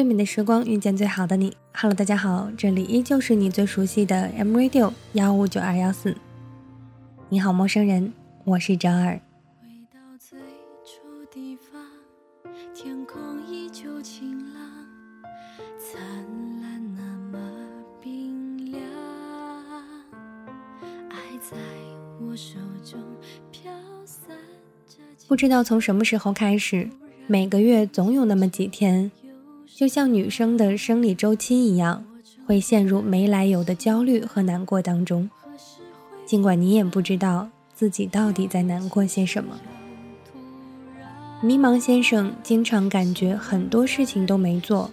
最美的时光，遇见最好的你。Hello，大家好，这里依旧是你最熟悉的 M Radio 幺五九二幺四。你好，陌生人，我是哲儿。不知道从什么时候开始，每个月总有那么几天，就像女生的生理周期一样，会陷入没来由的焦虑和难过当中。尽管你也不知道自己到底在难过些什么。迷茫先生经常感觉很多事情都没做，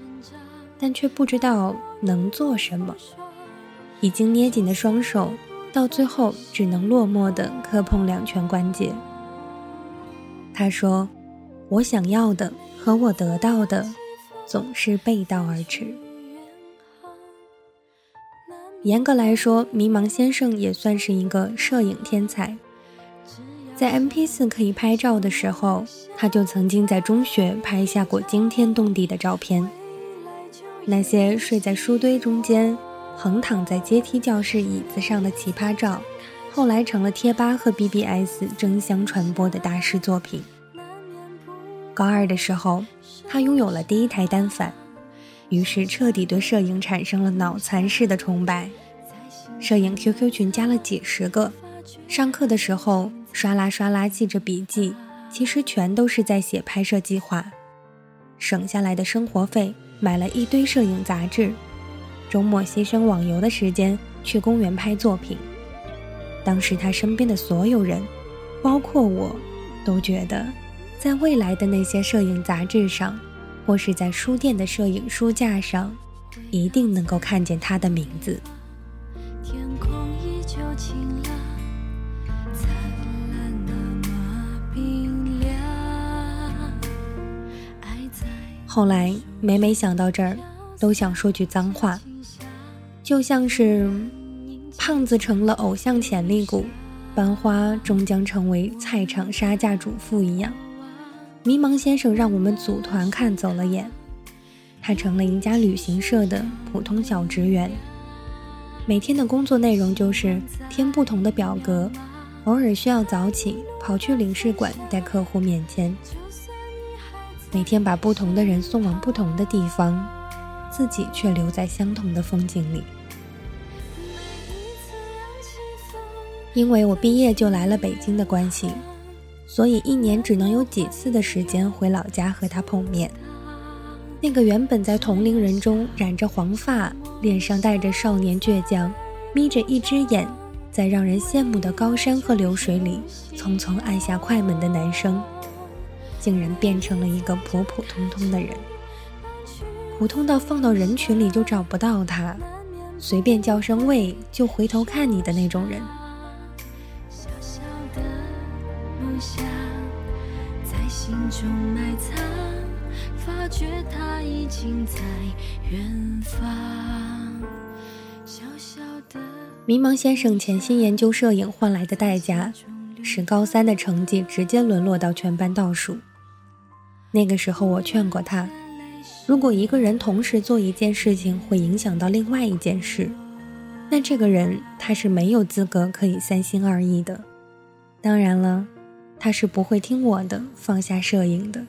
但却不知道能做什么。已经捏紧的双手，到最后只能落寞地磕碰两拳关节。他说：“我想要的和我得到的总是背道而驰。”严格来说，迷茫先生也算是一个摄影天才。在 MP4 可以拍照的时候，他就曾经在中学拍下过惊天动地的照片。那些睡在书堆中间、横躺在阶梯教室椅子上的奇葩照。后来成了贴吧和 BBS 争相传播的大师作品。高二的时候，他拥有了第一台单反，于是彻底对摄影产生了脑残式的崇拜。摄影 QQ 群加了几十个，上课的时候刷啦刷啦记着笔记，其实全都是在写拍摄计划。省下来的生活费买了一堆摄影杂志，周末牺牲网游的时间去公园拍作品。当时他身边的所有人，包括我，都觉得，在未来的那些摄影杂志上，或是在书店的摄影书架上，一定能够看见他的名字。后来每每想到这儿，都想说句脏话，就像是。胖子成了偶像潜力股，班花终将成为菜场杀价主妇一样。迷茫先生让我们组团看走了眼，他成了一家旅行社的普通小职员，每天的工作内容就是填不同的表格，偶尔需要早起跑去领事馆带客户面签，每天把不同的人送往不同的地方，自己却留在相同的风景里。因为我毕业就来了北京的关系，所以一年只能有几次的时间回老家和他碰面。那个原本在同龄人中染着黄发、脸上带着少年倔强、眯着一只眼，在让人羡慕的高山和流水里匆匆按下快门的男生，竟然变成了一个普普通通的人，普通到放到人群里就找不到他，随便叫声喂就回头看你的那种人。中埋藏，发觉他已经在远方。小小的迷茫先生潜心研究摄影换来的代价，是高三的成绩直接沦落到全班倒数。那个时候我劝过他，如果一个人同时做一件事情会影响到另外一件事，那这个人他是没有资格可以三心二意的。当然了。他是不会听我的，放下摄影的。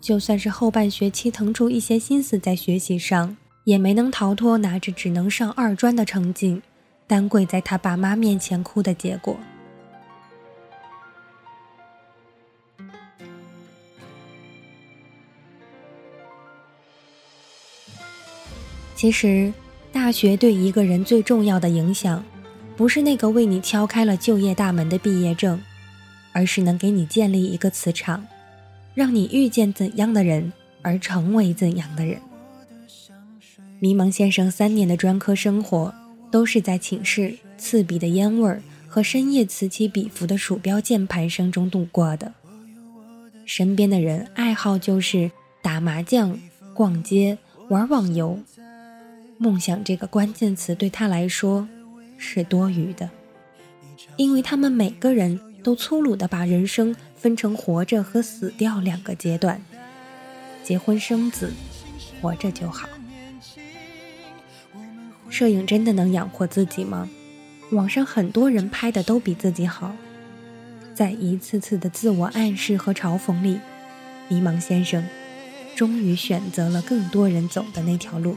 就算是后半学期腾出一些心思在学习上，也没能逃脱拿着只能上二专的成绩，单跪在他爸妈面前哭的结果。其实，大学对一个人最重要的影响，不是那个为你敲开了就业大门的毕业证。而是能给你建立一个磁场，让你遇见怎样的人而成为怎样的人。迷茫先生三年的专科生活，都是在寝室刺鼻的烟味儿和深夜此起彼伏的鼠标键盘声中度过的。身边的人爱好就是打麻将、逛街、玩网游，梦想这个关键词对他来说是多余的，因为他们每个人。都粗鲁地把人生分成活着和死掉两个阶段，结婚生子，活着就好。摄影真的能养活自己吗？网上很多人拍的都比自己好，在一次次的自我暗示和嘲讽里，迷茫先生终于选择了更多人走的那条路。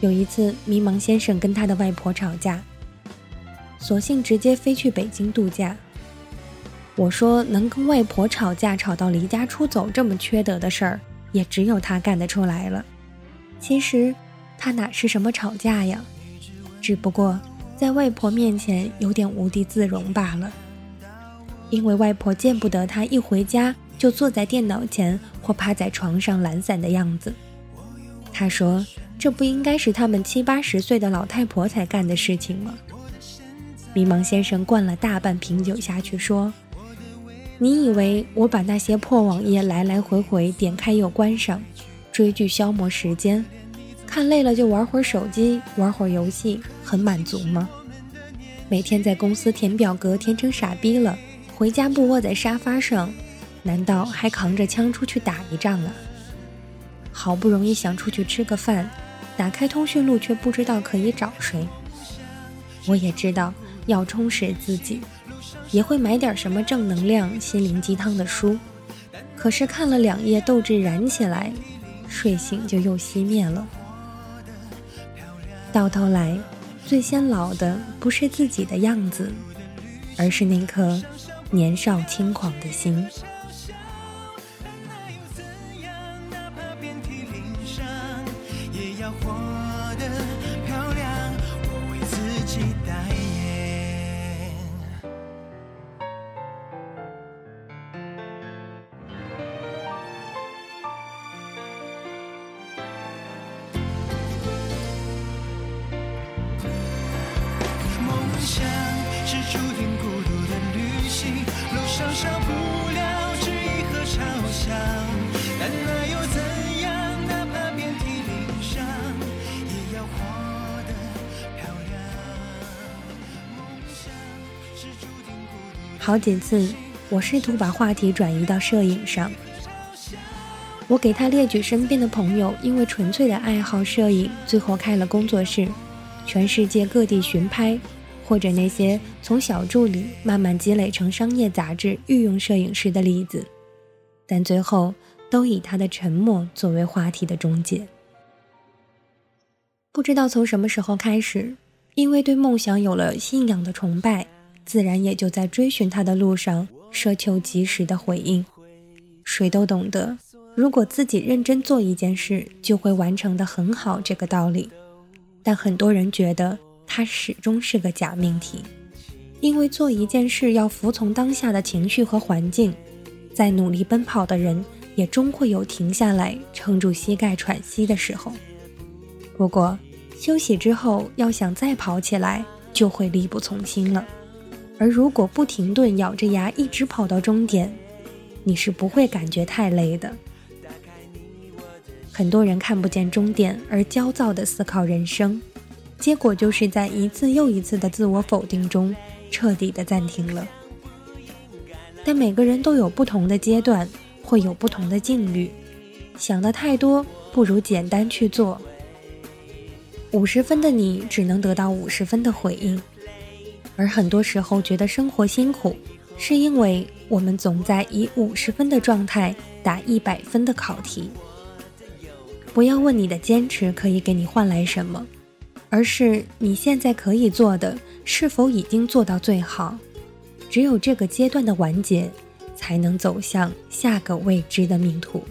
有一次，迷茫先生跟他的外婆吵架，索性直接飞去北京度假。我说，能跟外婆吵架吵到离家出走这么缺德的事儿，也只有他干得出来了。其实，他哪是什么吵架呀，只不过在外婆面前有点无地自容罢了。因为外婆见不得他一回家就坐在电脑前或趴在床上懒散的样子。他说。这不应该是他们七八十岁的老太婆才干的事情吗？迷茫先生灌了大半瓶酒下去，说：“你以为我把那些破网页来来回回点开又关上，追剧消磨时间，看累了就玩会儿手机，玩会儿游戏，很满足吗？每天在公司填表格填成傻逼了，回家不窝在沙发上，难道还扛着枪出去打一仗啊？好不容易想出去吃个饭。”打开通讯录，却不知道可以找谁。我也知道要充实自己，也会买点什么正能量、心灵鸡汤的书。可是看了两页，斗志燃起来，睡醒就又熄灭了。到头来，最先老的不是自己的样子，而是那颗年少轻狂的心。好几次，我试图把话题转移到摄影上。我给他列举身边的朋友，因为纯粹的爱好摄影，最后开了工作室，全世界各地巡拍，或者那些从小助理慢慢积累成商业杂志御用摄影师的例子，但最后都以他的沉默作为话题的终结。不知道从什么时候开始，因为对梦想有了信仰的崇拜。自然也就在追寻他的路上奢求及时的回应。谁都懂得，如果自己认真做一件事，就会完成的很好这个道理。但很多人觉得它始终是个假命题，因为做一件事要服从当下的情绪和环境。在努力奔跑的人，也终会有停下来撑住膝盖喘息的时候。不过，休息之后要想再跑起来，就会力不从心了。而如果不停顿，咬着牙一直跑到终点，你是不会感觉太累的。很多人看不见终点而焦躁地思考人生，结果就是在一次又一次的自我否定中彻底的暂停了。但每个人都有不同的阶段，会有不同的境遇，想的太多不如简单去做。五十分的你只能得到五十分的回应。而很多时候觉得生活辛苦，是因为我们总在以五十分的状态打一百分的考题。不要问你的坚持可以给你换来什么，而是你现在可以做的是否已经做到最好。只有这个阶段的完结，才能走向下个未知的命途。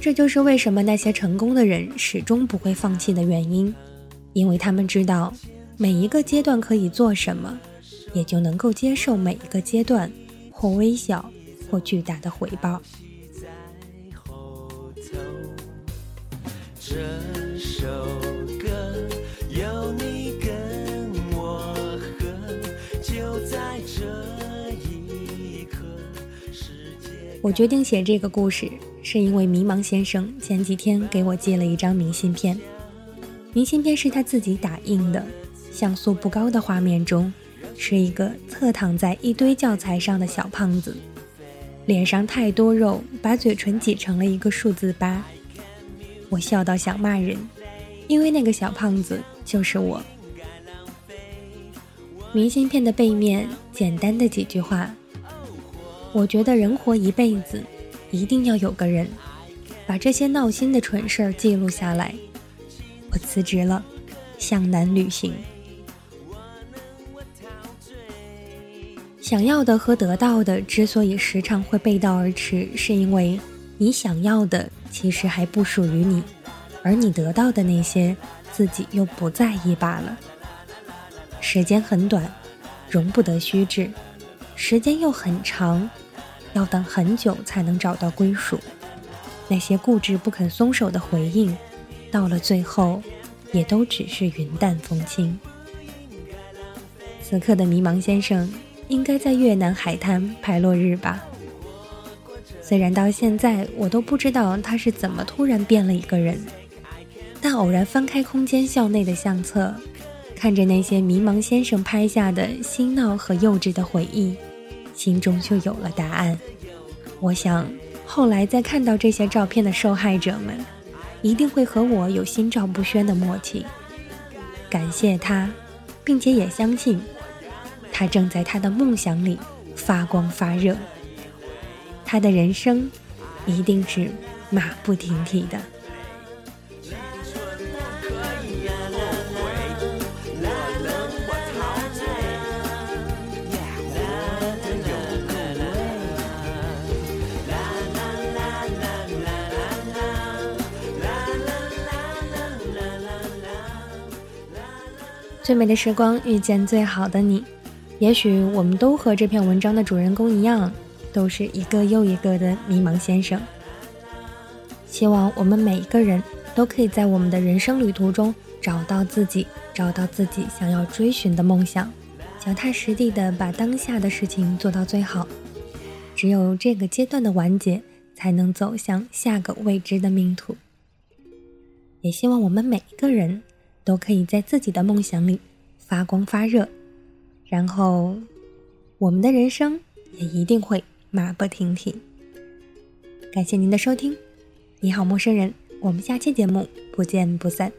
这就是为什么那些成功的人始终不会放弃的原因。因为他们知道每一个阶段可以做什么，也就能够接受每一个阶段或微小或巨大的回报。我决定写这个故事，是因为迷茫先生前几天给我寄了一张明信片。明信片是他自己打印的，像素不高的画面中，是一个侧躺在一堆教材上的小胖子，脸上太多肉，把嘴唇挤成了一个数字八。我笑到想骂人，因为那个小胖子就是我。明信片的背面简单的几句话。我觉得人活一辈子，一定要有个人把这些闹心的蠢事儿记录下来。我辞职了，向南旅行。想要的和得到的之所以时常会背道而驰，是因为你想要的其实还不属于你，而你得到的那些自己又不在意罢了。时间很短，容不得虚掷；时间又很长。要等很久才能找到归属，那些固执不肯松手的回应，到了最后，也都只是云淡风轻。此刻的迷茫先生，应该在越南海滩拍落日吧？虽然到现在我都不知道他是怎么突然变了一个人，但偶然翻开空间校内的相册，看着那些迷茫先生拍下的嬉闹和幼稚的回忆。心中就有了答案。我想，后来再看到这些照片的受害者们，一定会和我有心照不宣的默契。感谢他，并且也相信，他正在他的梦想里发光发热。他的人生，一定是马不停蹄的。最美的时光遇见最好的你，也许我们都和这篇文章的主人公一样，都是一个又一个的迷茫先生。希望我们每一个人都可以在我们的人生旅途中找到自己，找到自己想要追寻的梦想，脚踏实地的把当下的事情做到最好。只有这个阶段的完结，才能走向下个未知的命途。也希望我们每一个人。都可以在自己的梦想里发光发热，然后我们的人生也一定会马不停蹄。感谢您的收听，你好，陌生人，我们下期节目不见不散。